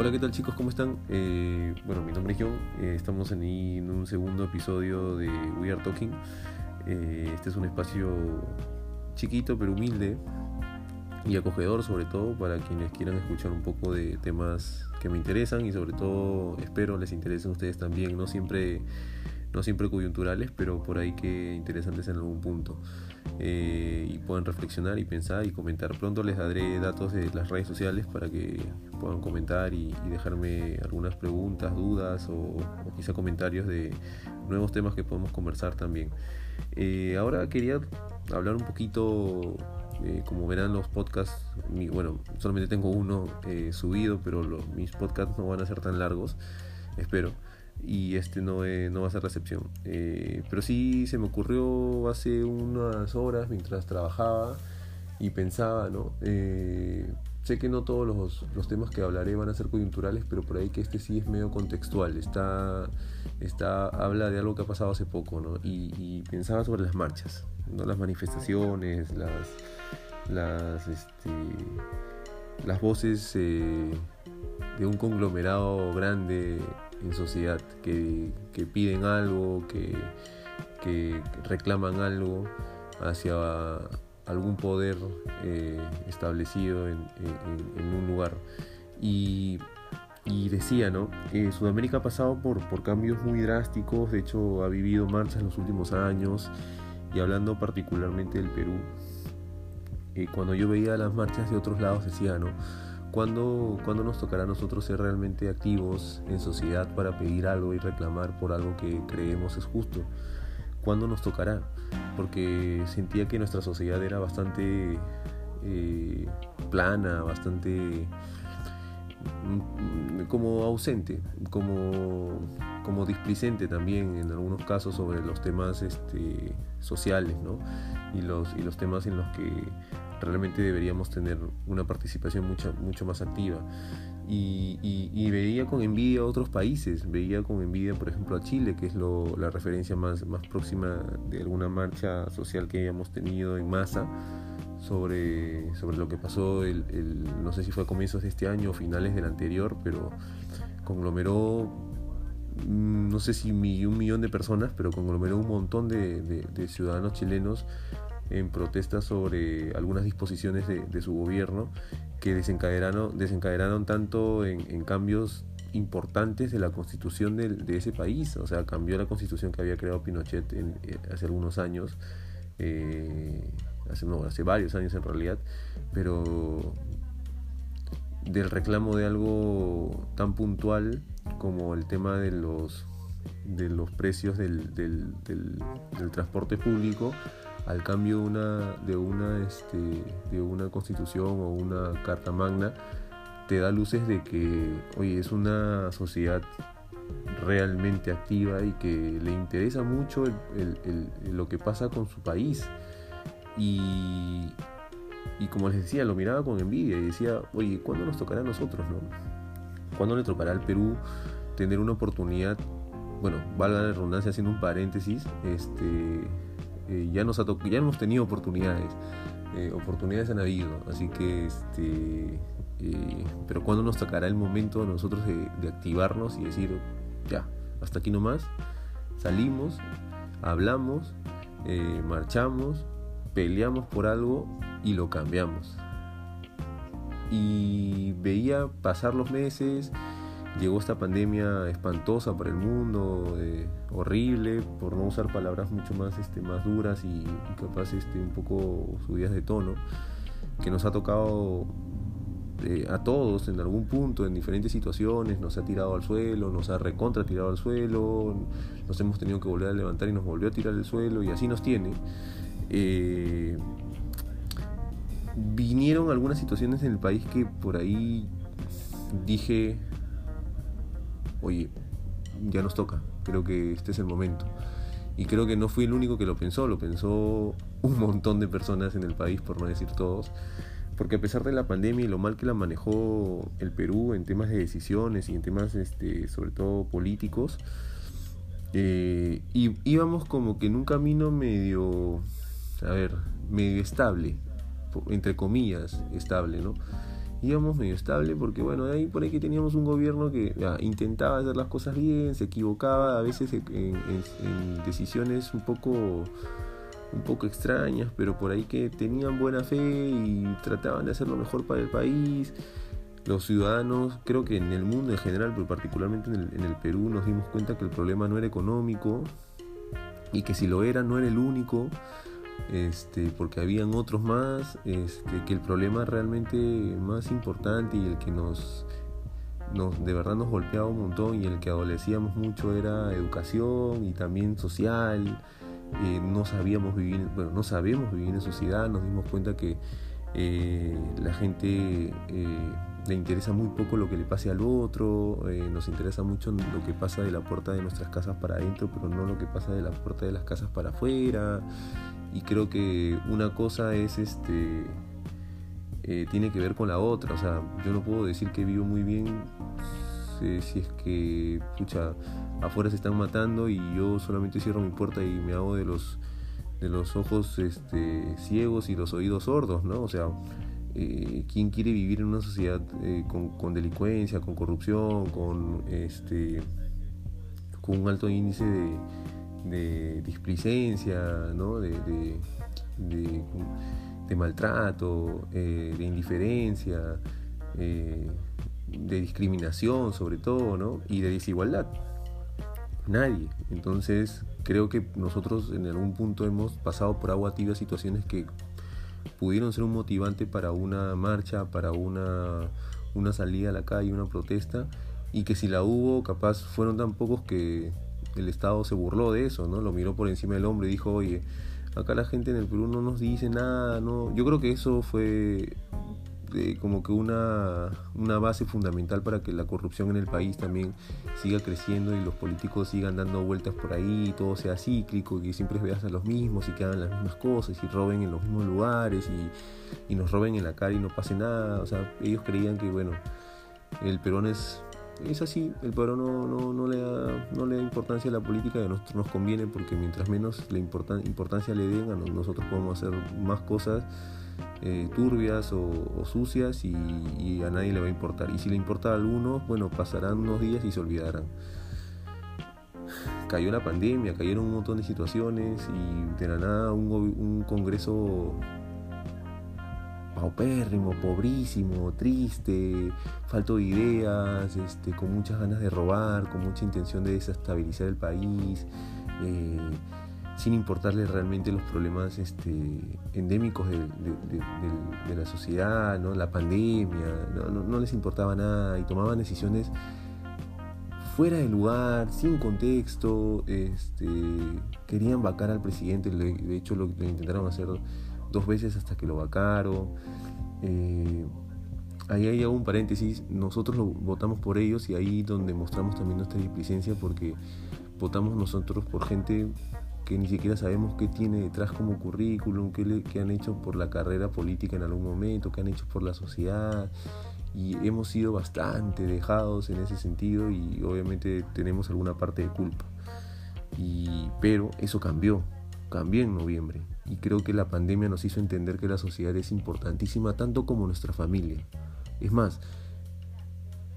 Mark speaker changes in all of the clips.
Speaker 1: Hola, ¿qué tal chicos? ¿Cómo están? Eh, bueno, mi nombre es John. Eh, estamos en, un segundo episodio de We Are Talking. Eh, este es un espacio chiquito pero humilde y acogedor sobre todo para quienes quieran escuchar un poco de temas que me interesan y sobre todo espero les interesen ustedes también. No siempre no siempre coyunturales, pero por ahí que interesantes en algún punto. Eh, y puedan reflexionar y pensar y comentar. Pronto les daré datos de las redes sociales para que puedan comentar y, dejarme algunas preguntas, dudas o, quizá comentarios de nuevos temas que podemos conversar también. Eh, ahora quería hablar un poquito, eh, como verán los podcasts, bueno, solamente tengo uno subido, pero mis podcasts no van a ser tan largos, espero y este no, no va a ser recepción. Eh, pero sí se me ocurrió hace unas horas mientras trabajaba y pensaba, ¿no? Eh, sé que no todos los, los, temas que hablaré van a ser coyunturales, pero por ahí que este sí es medio contextual, está, está, habla de algo que ha pasado hace poco, ¿no? Y, pensaba sobre las marchas, ¿no? las manifestaciones, las, las, este, las voces eh, de un conglomerado grande en sociedad, que, piden algo, que, reclaman algo hacia algún poder eh, establecido en, un lugar. Y, decía, ¿no? que Sudamérica ha pasado por, por cambios muy drásticos, de hecho ha vivido marchas en los últimos años, y hablando particularmente del Perú, eh, cuando yo veía las marchas de otros lados decía, ¿no? ¿Cuándo, nos tocará a nosotros ser realmente activos en sociedad para pedir algo y reclamar por algo que creemos es justo? ¿Cuándo nos tocará? Porque sentía que nuestra sociedad era bastante eh, plana, bastante mm, como ausente, como, como displicente también en algunos casos sobre los temas este, sociales ¿no? y, los, y los temas en los que realmente deberíamos tener una participación mucho, mucho más activa. Y, veía con envidia a otros países, veía con envidia, por ejemplo, a Chile, que es la referencia más, más próxima de alguna marcha social que hayamos tenido en masa sobre, sobre lo que pasó, el, no sé si fue a comienzos de este año o finales del anterior, pero conglomeró no sé si un millón de personas, pero conglomeró un montón de ciudadanos chilenos en protesta sobre algunas disposiciones de, su gobierno que desencadenaron, desencadenaron tanto en, cambios importantes de la constitución de, ese país. O sea, cambió la constitución que había creado Pinochet eh, hace algunos años, eh, hace varios años en realidad, pero del reclamo de algo tan puntual como el tema de los, de los precios del, del transporte público al cambio de una, de una, este, de una constitución o una carta magna, te da luces de que, oye, es una sociedad realmente activa y que le interesa mucho lo que pasa con su país. Y, y como les decía, lo miraba con envidia y decía, oye, ¿cuándo nos tocará a nosotros? No? ¿Cuándo le tocará al Perú tener una oportunidad? Bueno, valga la redundancia haciendo un paréntesis, este, eh, ya, nos ya hemos tenido oportunidades, eh, oportunidades han habido, así que, este, eh, pero cuando nos tocará el momento nosotros de, activarnos y decir, ya, hasta aquí nomás, salimos, hablamos, marchamos, peleamos por algo y lo cambiamos. Y veía pasar los meses, llegó esta pandemia espantosa para el mundo, eh, horrible, por no usar palabras mucho más, este, más duras y, capaz este, un poco subidas de tono, que nos ha tocado eh, a todos en algún punto, en diferentes situaciones, nos ha tirado al suelo, nos ha recontra tirado al suelo, nos hemos tenido que volver a levantar y nos volvió a tirar al suelo y así nos tiene. Eh, vinieron algunas situaciones en el país que por ahí dije, oye, ya nos toca, creo que este es el momento. Y creo que no fui el único que lo pensó, lo pensó un montón de personas en el país, por no decir todos. Porque a pesar de la pandemia y lo mal que la manejó el Perú en temas de decisiones y en temas este, sobre todo políticos, eh, y íbamos como que en un camino medio, a ver, medio estable, entre comillas, estable, ¿no? íbamos medio estable porque bueno, ahí por ahí que teníamos un gobierno que intentaba hacer las cosas bien, se equivocaba a veces en, decisiones un poco un poco extrañas, pero por ahí que tenían buena fe y trataban de hacer lo mejor para el país. Los ciudadanos, creo que en el mundo en general, pero particularmente en el Perú, nos dimos cuenta que el problema no era económico y que si lo era no era el único este, porque habían otros más, este, que el problema realmente más importante y el que nos, nos de verdad nos golpeaba un montón y el que adolecíamos mucho era educación y también social. Eh, no sabíamos vivir, bueno, no sabemos vivir en sociedad, nos dimos cuenta que eh, la gente eh, le interesa muy poco lo que le pase al otro, nos interesa mucho lo que pasa de la puerta de nuestras casas para adentro, pero no lo que pasa de la puerta de las casas para afuera y creo que una cosa es este eh, tiene que ver con la otra. O sea yo no puedo decir que vivo muy bien si es que pucha afuera se están matando y yo solamente cierro mi puerta y me hago de los de los ojos este, ciegos y los oídos sordos no o sea eh, quién quiere vivir en una sociedad eh, con, con, delincuencia con corrupción con este con un alto índice de de displicencia, ¿no? de, maltrato, eh, de indiferencia, eh, de discriminación sobre todo, ¿no? y de desigualdad. Nadie. Entonces creo que nosotros en algún punto hemos pasado por agua tibia situaciones que pudieron ser un motivante para una marcha, para una, una salida a la calle, una protesta, y que si la hubo, capaz fueron tan pocos que el Estado se burló de eso, ¿no? Lo miró por encima del hombro y dijo, oye, acá la gente en el Perú no nos dice nada, ¿no? Yo creo que eso fue eh, como que una, una base fundamental para que la corrupción en el país también siga creciendo y los políticos sigan dando vueltas por ahí, y todo sea cíclico, y que siempre veas a los mismos y que hagan las mismas cosas y roben en los mismos lugares y, y nos roben en la cara y no pase nada. O sea, ellos creían que, bueno, el Perón es es así, el paro no, no, le da, no le da importancia a la política y a nosotros nos conviene porque mientras menos la importancia le den, a nosotros podemos hacer más cosas eh, turbias o, sucias y, a nadie le va a importar. Y si le importa a algunos, bueno, pasarán unos días y se olvidarán. Cayó la pandemia, cayeron un montón de situaciones y de la nada un, un congreso paupérrimo, pobrísimo, triste, falto de ideas, este, con muchas ganas de robar, con mucha intención de desestabilizar el país, eh, sin importarle realmente los problemas este, endémicos de, la sociedad, ¿no? la pandemia, no, les importaba nada y tomaban decisiones fuera de lugar, sin contexto, este, querían vacar al presidente, de hecho lo intentaron hacer dos veces hasta que lo vacaron. Eh, ahí hay un paréntesis, nosotros lo votamos por ellos y ahí donde mostramos también nuestra displicencia porque votamos nosotros por gente que ni siquiera sabemos qué tiene detrás como currículum, qué, qué han hecho por la carrera política en algún momento, qué han hecho por la sociedad y hemos sido bastante dejados en ese sentido y obviamente tenemos alguna parte de culpa. Y, pero eso cambió, cambió en noviembre y creo que la pandemia nos hizo entender que la sociedad es importantísima tanto como nuestra familia. Es más,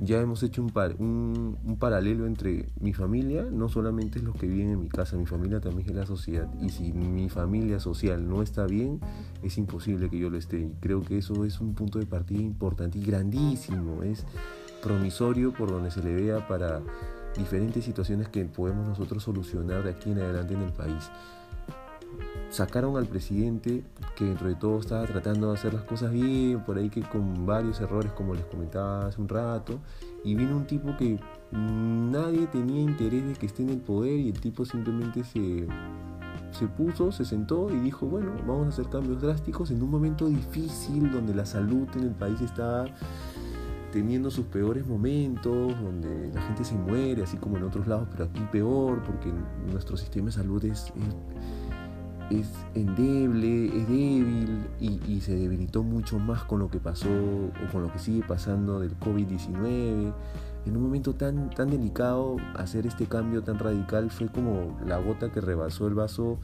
Speaker 1: ya hemos hecho un, par, un, paralelo entre mi familia, no solamente es los que viven en mi casa, mi familia también es la sociedad. Y si mi familia social no está bien, es imposible que yo lo esté. Y creo que eso es un punto de partida importante y grandísimo. Es promisorio por donde se le vea para diferentes situaciones que podemos nosotros solucionar de aquí en adelante en el país sacaron al presidente que dentro de todo estaba tratando de hacer las cosas bien, por ahí que con varios errores como les comentaba hace un rato, y vino un tipo que nadie tenía interés de que esté en el poder y el tipo simplemente se, se puso, se sentó y dijo, bueno, vamos a hacer cambios drásticos en un momento difícil donde la salud en el país está teniendo sus peores momentos, donde la gente se muere, así como en otros lados, pero aquí peor, porque nuestro sistema de salud es es endeble, es débil y, se debilitó mucho más con lo que pasó o con lo que sigue pasando del COVID-19. En un momento tan, tan delicado, hacer este cambio tan radical fue como la gota que rebasó el vaso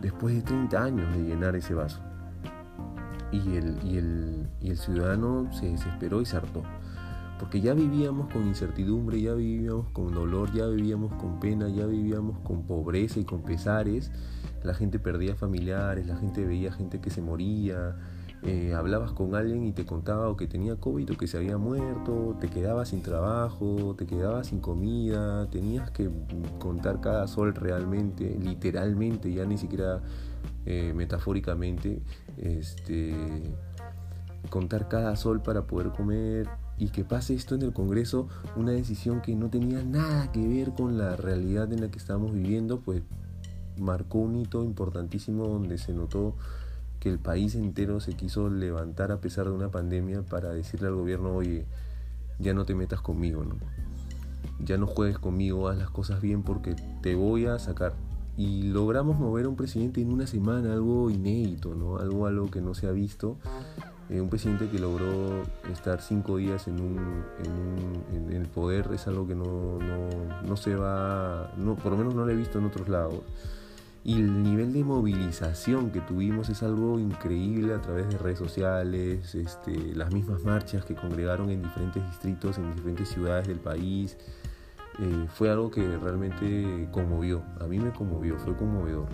Speaker 1: después de 30 años de llenar ese vaso. y el, y el, y el ciudadano se desesperó y se hartó. Porque ya vivíamos con incertidumbre, ya vivíamos con dolor, ya vivíamos con pena, ya vivíamos con pobreza y con pesares. La gente perdía familiares, la gente veía gente que se moría, eh, hablabas con alguien y te contaba o que tenía COVID o que se había muerto, te quedabas sin trabajo, te quedabas sin comida, tenías que contar cada sol realmente, literalmente, ya ni siquiera eh, metafóricamente, este, contar cada sol para poder comer y que pase esto en el Congreso, una decisión que no tenía nada que ver con la realidad en la que estamos viviendo, pues marcó un hito importantísimo donde se notó que el país entero se quiso levantar a pesar de una pandemia para decirle al gobierno, oye, ya no te metas conmigo, ¿no? ya no juegues conmigo, haz las cosas bien porque te voy a sacar. Y logramos mover a un presidente en una semana, algo inédito, ¿no? algo, algo que no se ha visto. Eh, un presidente que logró estar cinco días en, un, en, el poder es algo que no, no, no se va, no, por lo menos no lo he visto en otros lados. Y el nivel de movilización que tuvimos es algo increíble a través de redes sociales, este, las mismas marchas que congregaron en diferentes distritos, en diferentes ciudades del país. Eh, fue algo que realmente conmovió, a mí me conmovió, fue conmovedor.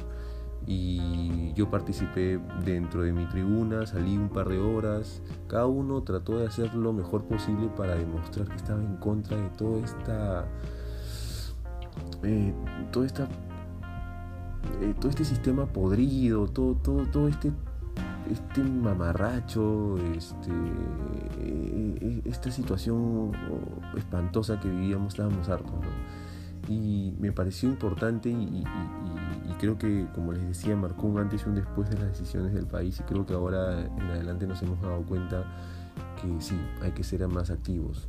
Speaker 1: Y yo participé dentro de mi tribuna, salí un par de horas, cada uno trató de hacer lo mejor posible para demostrar que estaba en contra de toda esta... Eh, esta eh, todo este sistema podrido, todo, todo, todo este, este mamarracho, este, eh, eh, esta situación espantosa que vivíamos, estábamos hartos, Y me pareció importante y, creo que, como les decía, marcó un antes y un después de las decisiones del país y creo que ahora en adelante nos hemos dado cuenta que sí, hay que ser más activos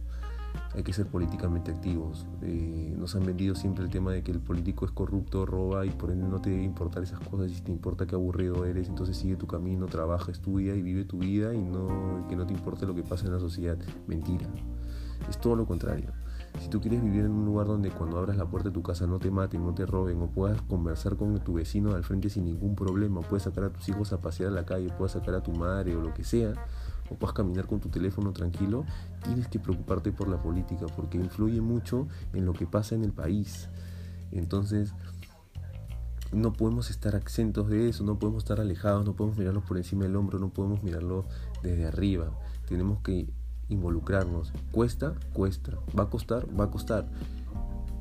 Speaker 1: hay que ser políticamente activos. Eh, nos han vendido siempre el tema de que el político es corrupto, roba y por ende no te debe importar esas cosas. Si te importa qué aburrido eres, entonces sigue tu camino, trabaja, estudia y vive tu vida y no que no te importe lo que pasa en la sociedad. Mentira. Es todo lo contrario. Si tú quieres vivir en un lugar donde cuando abras la puerta de tu casa no te maten, no te roben, o puedas conversar con tu vecino al frente sin ningún problema, puedes sacar a tus hijos a pasear a la calle, puedes sacar a tu madre o lo que sea, o puedas caminar con tu teléfono tranquilo, tienes que preocuparte por la política porque influye mucho en lo que pasa en el país. Entonces, no podemos estar exentos de eso, no podemos estar alejados, no podemos mirarlos por encima del hombro, no podemos mirarlo desde arriba. Tenemos que involucrarnos. Cuesta, cuesta. Va a costar, va a costar.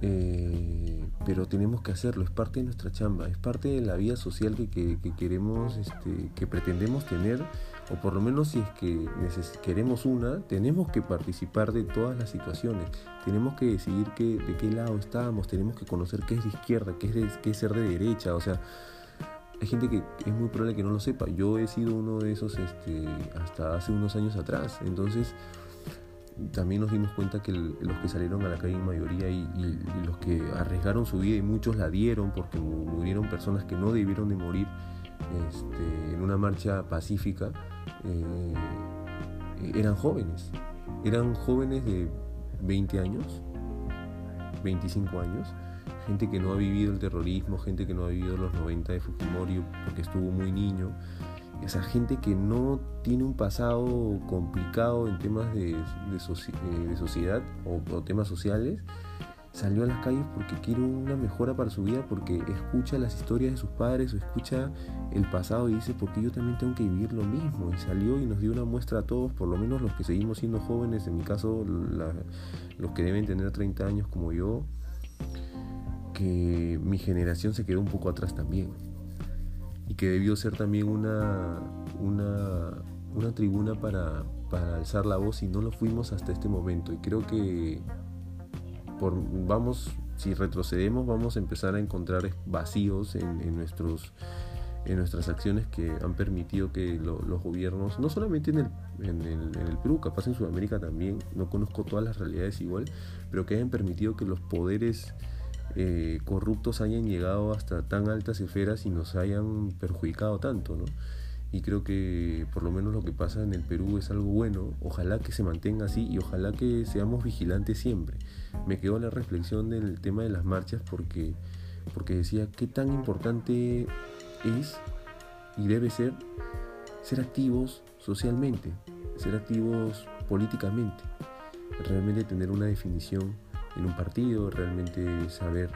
Speaker 1: Eh, pero tenemos que hacerlo, es parte de nuestra chamba, es parte de la vida social que, que, queremos, este, que pretendemos tener, o por lo menos si es que queremos una, tenemos que participar de todas las situaciones, tenemos que decidir qué, de qué lado estamos, tenemos que conocer qué es de izquierda, qué es, qué es ser de derecha, o sea, hay gente que es muy probable que no lo sepa, yo he sido uno de esos este, hasta hace unos años atrás, entonces también nos dimos cuenta que los que salieron a la calle en mayoría y, los que arriesgaron su vida y muchos la dieron porque murieron personas que no debieron de morir este, en una marcha pacífica, eh, eran jóvenes. Eran jóvenes de 20 años, 25 años, gente que no ha vivido el terrorismo, gente que no ha vivido los 90 de Fujimori porque estuvo muy niño esa gente que no tiene un pasado complicado en temas de, eh, sociedad o, temas sociales, salió a las calles porque quiere una mejora para su vida, porque escucha las historias de sus padres o escucha el pasado y dice, porque yo también tengo que vivir lo mismo. Y salió y nos dio una muestra a todos, por lo menos los que seguimos siendo jóvenes, en mi caso los que deben tener 30 años como yo, que mi generación se quedó un poco atrás también y que debió ser también una, una, tribuna para, alzar la voz y no lo fuimos hasta este momento. Y creo que por, vamos, si retrocedemos, vamos a empezar a encontrar vacíos en, nuestros en nuestras acciones que han permitido que los gobiernos, no solamente en el, en, el, en el Perú, capaz en Sudamérica también, no conozco todas las realidades igual, pero que hayan permitido que los poderes eh, corruptos hayan llegado hasta tan altas esferas y nos hayan perjudicado tanto, ¿no? Y creo que por lo menos lo que pasa en el Perú es algo bueno. Ojalá que se mantenga así y ojalá que seamos vigilantes siempre. Me quedó la reflexión del tema de las marchas porque, porque decía qué tan importante es y debe ser ser activos socialmente, ser activos políticamente, realmente tener una definición en un partido, realmente saber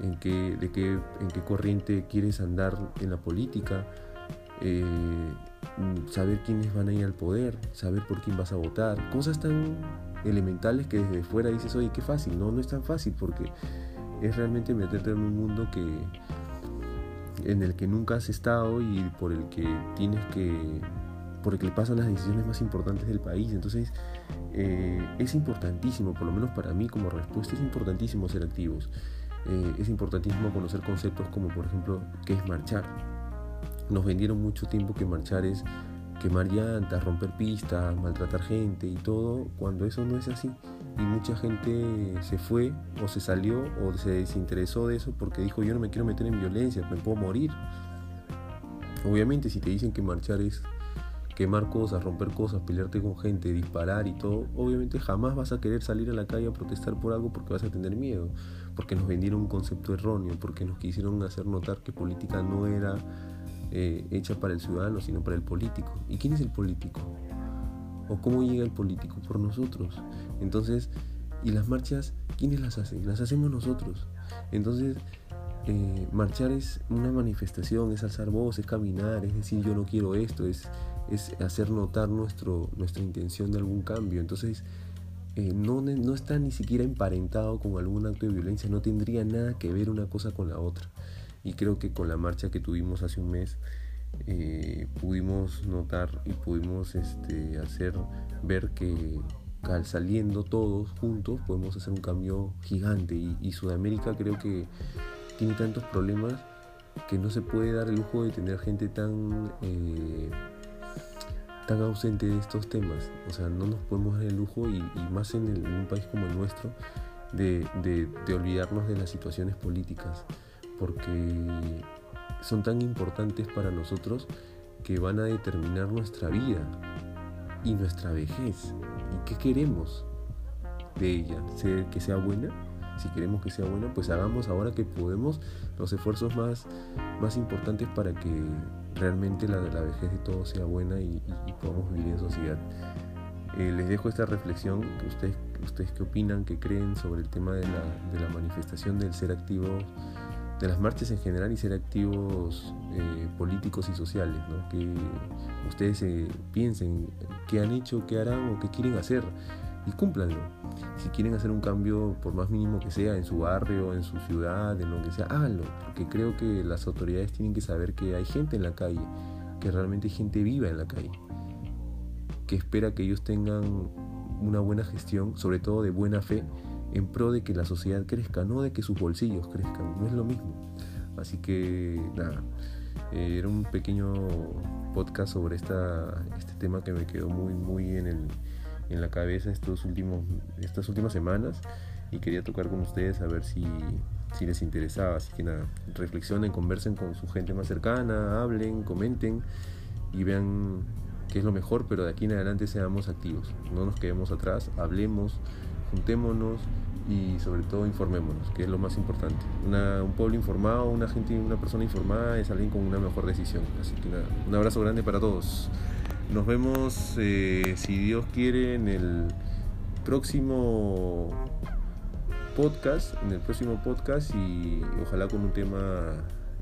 Speaker 1: en qué, de qué, en qué corriente quieres andar en la política, eh, saber quiénes van a ir al poder, saber por quién vas a votar, cosas tan elementales que desde fuera dices, oye, qué fácil, no, no es tan fácil porque es realmente meterte en un mundo que en el que nunca has estado y por el que tienes que por el que le pasan las decisiones más importantes del país entonces eh, es importantísimo por lo menos para mí como respuesta es importantísimo ser activos eh, es importantísimo conocer conceptos como por ejemplo qué es marchar nos vendieron mucho tiempo que marchar es quemar llantas, romper pistas, maltratar gente y todo, cuando eso no es así. Y mucha gente se fue o se salió o se desinteresó de eso porque dijo yo no me quiero meter en violencia, me puedo morir. Obviamente si te dicen que marchar es quemar cosas, romper cosas, pelearte con gente, disparar y todo, obviamente jamás vas a querer salir a la calle a protestar por algo porque vas a tener miedo, porque nos vendieron un concepto erróneo, porque nos quisieron hacer notar que política no era eh, hecha para el ciudadano, sino para el político. ¿Y quién es el político? ¿O cómo llega el político? Por nosotros. Entonces, ¿y las marchas, quiénes las hacen? Las hacemos nosotros. Entonces, eh, marchar es una manifestación, es alzar voz, es caminar, es decir, yo no quiero esto, es, es hacer notar nuestro, nuestra intención de algún cambio. Entonces, eh, no, no está ni siquiera emparentado con algún acto de violencia, no tendría nada que ver una cosa con la otra y creo que con la marcha que tuvimos hace un mes eh, pudimos notar y pudimos este, hacer ver que al saliendo todos juntos podemos hacer un cambio gigante y, Sudamérica creo que tiene tantos problemas que no se puede dar el lujo de tener gente tan eh, tan ausente de estos temas o sea no nos podemos dar el lujo y, más en, un país como el nuestro de, de olvidarnos de las situaciones políticas porque son tan importantes para nosotros que van a determinar nuestra vida y nuestra vejez. ¿Y qué queremos de ella? ¿Que sea buena? Si queremos que sea buena, pues hagamos ahora que podemos los esfuerzos más, más importantes para que realmente la, la vejez de todos sea buena y, podamos vivir en sociedad. Eh, les dejo esta reflexión, que ustedes, ustedes qué opinan, qué creen sobre el tema de la, de la manifestación del ser activo de las marchas en general y ser activos eh, políticos y sociales, que ustedes eh, piensen qué han hecho, qué harán o qué quieren hacer y cúmplanlo. Si quieren hacer un cambio, por más mínimo que sea, en su barrio, en su ciudad, en lo que sea, háganlo, porque creo que las autoridades tienen que saber que hay gente en la calle, que realmente hay gente viva en la calle, que espera que ellos tengan una buena gestión, sobre todo de buena fe, en pro de que la sociedad crezca, no de que sus bolsillos crezcan, no es lo mismo. Así que nada, eh, era un pequeño podcast sobre esta, este tema que me quedó muy, muy en, el, en la cabeza estos últimos, estas últimas semanas y quería tocar con ustedes a ver si, si les interesaba. Así que nada, reflexionen, conversen con su gente más cercana, hablen, comenten y vean qué es lo mejor, pero de aquí en adelante seamos activos, no nos quedemos atrás, hablemos, juntémonos y sobre todo informémonos, que es lo más importante. un pueblo informado, una gente, una persona informada es alguien con una mejor decisión. Así que nada, un abrazo grande para todos. Nos vemos, eh, si Dios quiere, en el próximo podcast, en el próximo podcast y ojalá con un tema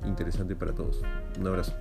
Speaker 1: interesante para todos. Un abrazo.